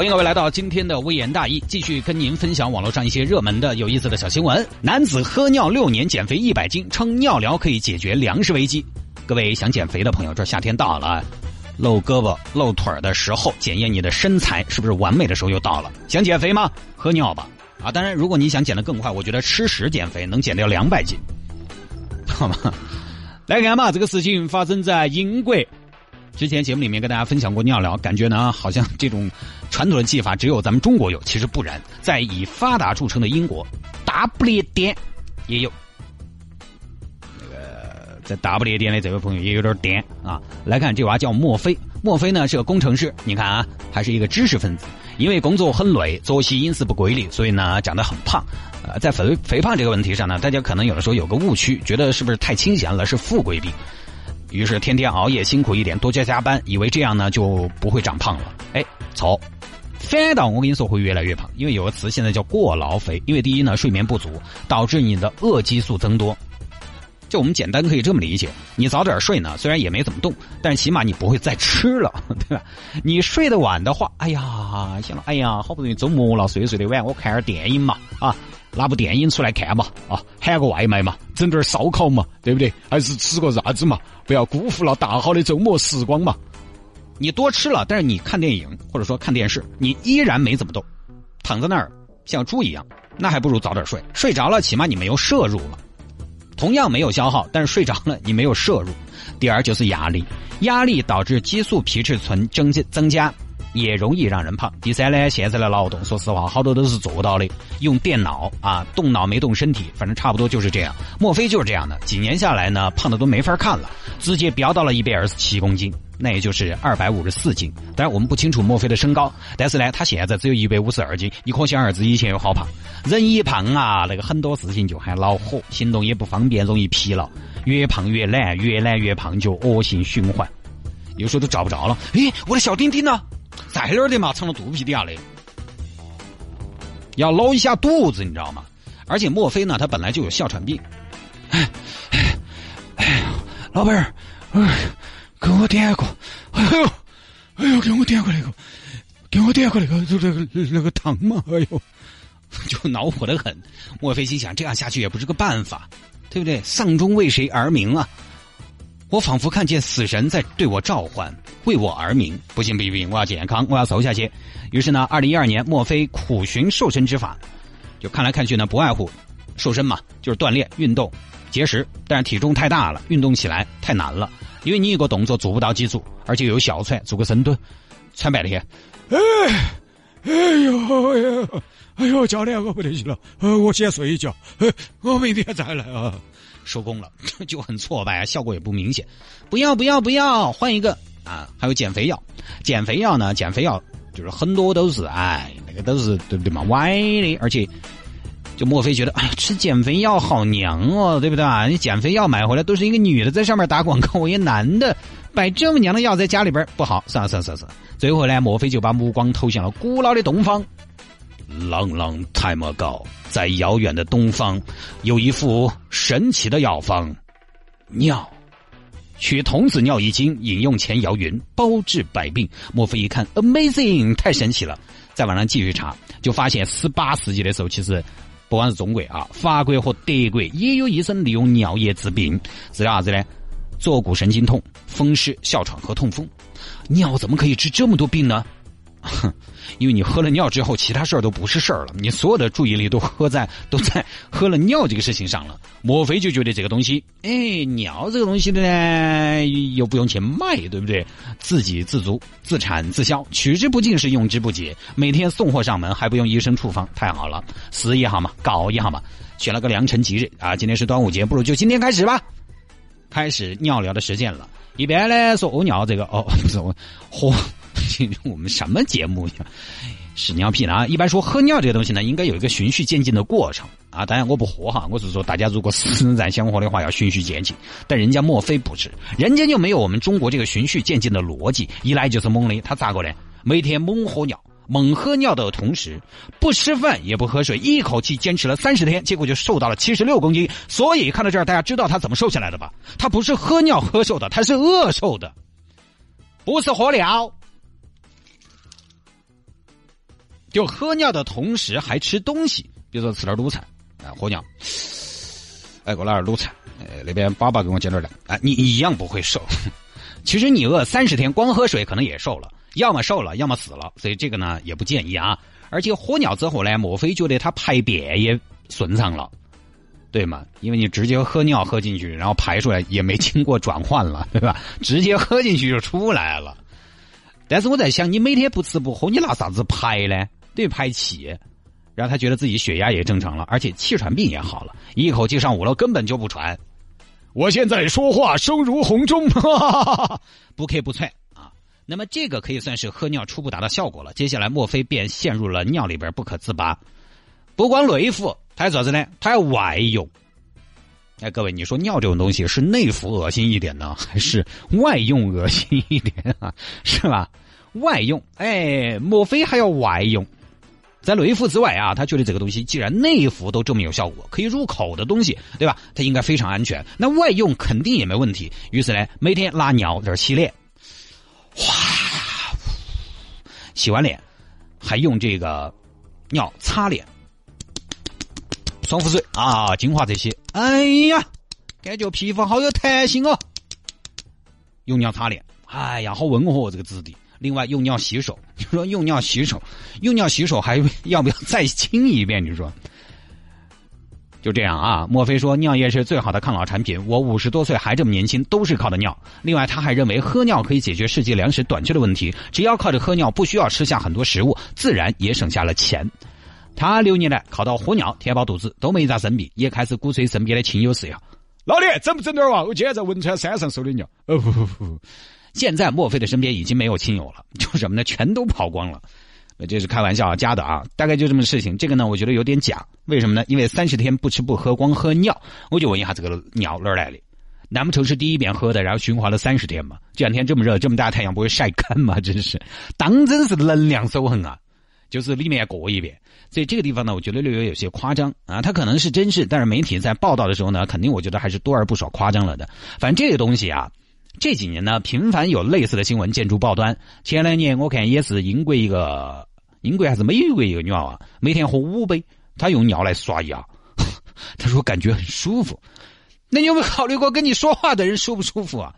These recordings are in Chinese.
欢迎各位来到今天的微言大义，继续跟您分享网络上一些热门的、有意思的小新闻。男子喝尿六年减肥一百斤，称尿疗可以解决粮食危机。各位想减肥的朋友，这夏天到了，露胳膊露腿的时候，检验你的身材是不是完美的时候又到了。想减肥吗？喝尿吧！啊，当然，如果你想减得更快，我觉得吃屎减肥能减掉两百斤，好吗？来看嘛，这个事情发生在英国。之前节目里面跟大家分享过尿疗，感觉呢好像这种传统的技法只有咱们中国有，其实不然，在以发达著称的英国，大不列颠也有。那个在大不列颠的这位朋友也有点颠啊。来看这娃叫墨菲，墨菲呢是个工程师，你看啊，还是一个知识分子。因为工作很累，作息饮食不规律，所以呢长得很胖。呃，在肥肥胖这个问题上呢，大家可能有的时候有个误区，觉得是不是太清闲了，是富贵病。于是天天熬夜辛苦一点，多加加班，以为这样呢就不会长胖了。哎，错，反倒我跟你说会越来越胖。因为有个词现在叫过劳肥，因为第一呢睡眠不足，导致你的恶激素增多。就我们简单可以这么理解，你早点睡呢，虽然也没怎么动，但是起码你不会再吃了，对吧？你睡得晚的话，哎呀，行了，哎呀，好不容易周末了，睡睡得晚，我看点电影嘛，啊。拿部电影出来看嘛，啊，喊个外卖嘛，整点烧烤嘛，对不对？还是吃个啥子嘛？不要辜负了大好的周末时光嘛。你多吃了，但是你看电影或者说看电视，你依然没怎么动，躺在那儿像猪一样，那还不如早点睡。睡着了，起码你没有摄入了，同样没有消耗，但是睡着了你没有摄入。第二就是压力，压力导致激素皮质醇增增加。也容易让人胖。第三呢，现在的劳动，说实话，好多都是做到的，用电脑啊，动脑没动身体，反正差不多就是这样。莫非就是这样的？几年下来呢，胖的都没法看了，直接飙到了一百二十七公斤，那也就是二百五十四斤。当然我们不清楚莫非的身高，但是呢，他现在只有一百五十二斤，你可想而知以前有好胖。人一胖啊，那个很多事情就很恼火，行动也不方便，容易疲劳，越胖越懒，越懒越胖，就恶性循环。有时候都找不着了，诶，我的小丁丁呢？在那儿的嘛，藏到肚皮底下的，要捞一下肚子，你知道吗？而且墨菲呢，他本来就有哮喘病。哎哎哎，老板儿，给我点一个，哎呦哎呦，给我点个那个，给我点个那个就那个那个汤嘛，哎呦，就恼火的很。墨菲心想，这样下去也不是个办法，对不对？丧钟为谁而鸣啊？我仿佛看见死神在对我召唤，为我而鸣。不行不行不行，我要健康，我要瘦下去。于是呢，二零一二年，莫非苦寻瘦身之法，就看来看去呢，不外乎瘦身嘛，就是锻炼、运动、节食。但是体重太大了，运动起来太难了，因为你一个动作做不到几组，而且有哮喘，做个深蹲，喘半天。哎，哎呦哎呦，哎呦，教练我不得行了，呃，我先睡一觉，我明天再来啊。收工了 就很挫败啊，效果也不明显。不要不要不要，换一个啊！还有减肥药，减肥药呢？减肥药就是很多都是哎，那个都是对不对嘛？歪的，而且就莫非觉得哎，吃减肥药好娘哦，对不对啊？你减肥药买回来都是一个女的在上面打广告，我一男的摆这么娘的药在家里边不好，算了算了算了。最后呢，莫非就把目光投向了古老的东方。Long long time ago，在遥远的东方，有一副神奇的药方——尿。取童子尿一斤，饮用前摇匀，包治百病。莫非一看，Amazing，太神奇了！在网上继续查，就发现十八世纪的时候，其实不光是中国啊，法国和德国也有医生利用尿液治病，治疗啥子呢？坐骨神经痛、风湿、哮喘和痛风。尿怎么可以治这么多病呢？哼，因为你喝了尿之后，其他事儿都不是事儿了，你所有的注意力都喝在 都在喝了尿这个事情上了。莫非就觉得这个东西，哎，尿这个东西呢，又不用钱卖，对不对？自给自足、自产自销，取之不尽是用之不竭，每天送货上门还不用医生处方，太好了，死也好嘛，搞也好嘛。选了个良辰吉日啊，今天是端午节，不如就今天开始吧，开始尿疗的实践了。一般呢说屙尿这个哦，不是我喝。我们什么节目呀？屎尿屁啊！一般说喝尿这个东西呢，应该有一个循序渐进的过程啊。当然我不喝哈，我是说大家如果实在想喝的话，要循序渐进。但人家莫非不是，人家就没有我们中国这个循序渐进的逻辑，一来就是猛的。他咋个呢？每天猛喝尿，猛喝尿的同时不吃饭也不喝水，一口气坚持了三十天，结果就瘦到了七十六公斤。所以看到这儿，大家知道他怎么瘦下来的吧？他不是喝尿喝瘦的，他是饿瘦的，不是喝尿。就喝尿的同时还吃东西，比如说吃点卤菜，啊，喝尿，哎，给我拿点卤菜，哎，那边爸爸给我煎点蛋，啊，你一样不会瘦。其实你饿三十天，光喝水可能也瘦了，要么瘦了，要么死了。所以这个呢也不建议啊。而且喝尿之后呢，莫非觉得他排便也顺畅了，对吗？因为你直接喝尿喝进去，然后排出来也没经过转换了，对吧？直接喝进去就出来了。但是我在想，你每天不吃不喝，你拿啥子排呢？对拍起，然后他觉得自己血压也正常了，而且气喘病也好了，一口气上五楼根本就不喘。我现在说话声如洪钟，不 K 不喘啊。那么这个可以算是喝尿初步达到效果了。接下来莫非便陷入了尿里边不可自拔？不光内服，他还做啥子呢？他还外用。哎，各位，你说尿这种东西是内服恶心一点呢，还是外用恶心一点啊？是吧？外用，哎，莫非还要外用？在内服之外啊，他觉得这个东西既然内服都这么有效果，可以入口的东西，对吧？它应该非常安全。那外用肯定也没问题。于是呢，每天拉尿在这洗脸，哗，洗完脸还用这个尿擦脸，爽肤水啊，精华这些。哎呀，感觉皮肤好有弹性哦。用尿擦脸，哎呀，好温和这个质地。另外用尿洗手，你说用尿洗手，用尿洗手还要不要再清一遍？你说，就这样啊？莫非说尿液是最好的抗老产品？我五十多岁还这么年轻，都是靠的尿。另外他还认为喝尿可以解决世界粮食短缺的问题，只要靠着喝尿，不需要吃下很多食物，自然也省下了钱。他六年来靠到喝尿填饱肚子，都没咋生病，也开始鼓吹身边的亲友事呀。老李，整不整点哇？我今天在汶川山上收的尿。哦不不不。现在墨菲的身边已经没有亲友了，就什么呢？全都跑光了，这是开玩笑啊，加的啊，大概就这么个事情。这个呢，我觉得有点假，为什么呢？因为三十天不吃不喝，光喝尿，我就问一下这个尿哪儿来的？难不成是第一遍喝的，然后循环了三十天吗？这两天这么热，这么大太阳，不会晒干吗？真是，当真是能量守恒啊！就是里面过一遍，所以这个地方呢，我觉得略微有些夸张啊。它可能是真事，但是媒体在报道的时候呢，肯定我觉得还是多而不少夸张了的。反正这个东西啊。这几年呢，频繁有类似的新闻见诸报端。前两年我看也是英国一个英国还是美国一个女娃娃，每天喝五杯，她用尿来刷牙，她说感觉很舒服。那你有没有考虑过跟你说话的人舒不舒服啊？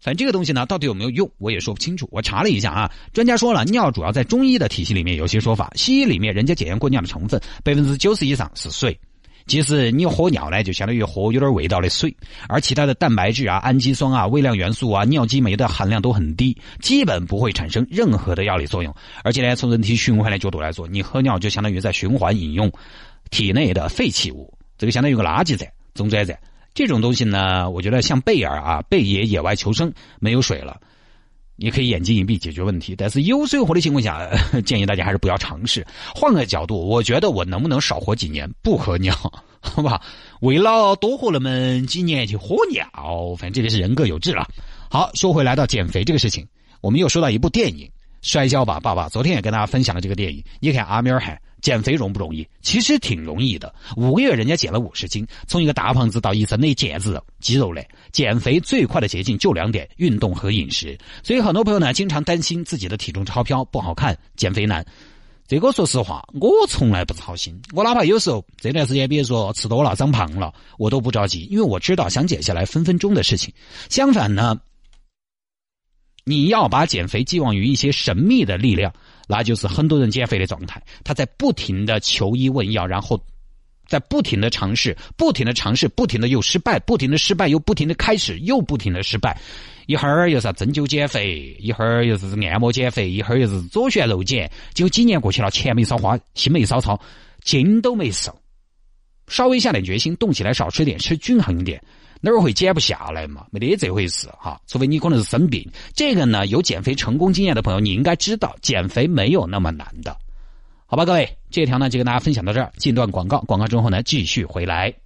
反正这个东西呢，到底有没有用，我也说不清楚。我查了一下啊，专家说了，尿主要在中医的体系里面有些说法，西医里面人家检验过尿的成分，百分之九十以上是水。其实你喝尿呢，就相当于喝有点味道的水，而其他的蛋白质啊、氨基酸啊、微量元素啊、尿激酶的含量都很低，基本不会产生任何的药理作用。而且呢，从人体循环的角度来说，你喝尿就相当于在循环饮用体内的废弃物，这个相当于个垃圾站、中转站。这种东西呢，我觉得像贝尔啊，贝爷野外求生没有水了。你可以眼睛一闭解决问题，但是有水活的情况下，建议大家还是不要尝试。换个角度，我觉得我能不能少活几年不喝尿，好不好？为了多活那么几年去喝尿，反正这个是人各有志了。好，说回来到减肥这个事情，我们又说到一部电影《摔跤吧，爸爸》。昨天也跟大家分享了这个电影，你看阿米尔汗。减肥容不容易？其实挺容易的。五个月人家减了五十斤，从一个大胖子到一身的腱子肌肉嘞。减肥最快的捷径就两点：运动和饮食。所以很多朋友呢，经常担心自己的体重超标不好看，减肥难。这个说实话，我从来不操心。我哪怕有时候这段时间，比如说吃多了长胖了，我都不着急，因为我知道想减下来分分钟的事情。相反呢，你要把减肥寄望于一些神秘的力量。那就是很多人减肥的状态，他在不停的求医问药，然后在不停的尝试，不停的尝试，不停的又失败，不停的失败，又不停的开始，又不停的失败。一会儿又是针灸减肥，一会儿又是按摩减肥，一会儿又是左旋肉碱。结果几年过去了，钱没少花，心没少操，筋都没瘦。稍微下点决心，动起来少吃点，吃均衡一点。哪儿会减不下来嘛？没得这回事哈，除非你可能是生病。这个呢，有减肥成功经验的朋友，你应该知道，减肥没有那么难的。好吧，各位，这条呢就跟大家分享到这儿，进段广告，广告之后呢继续回来。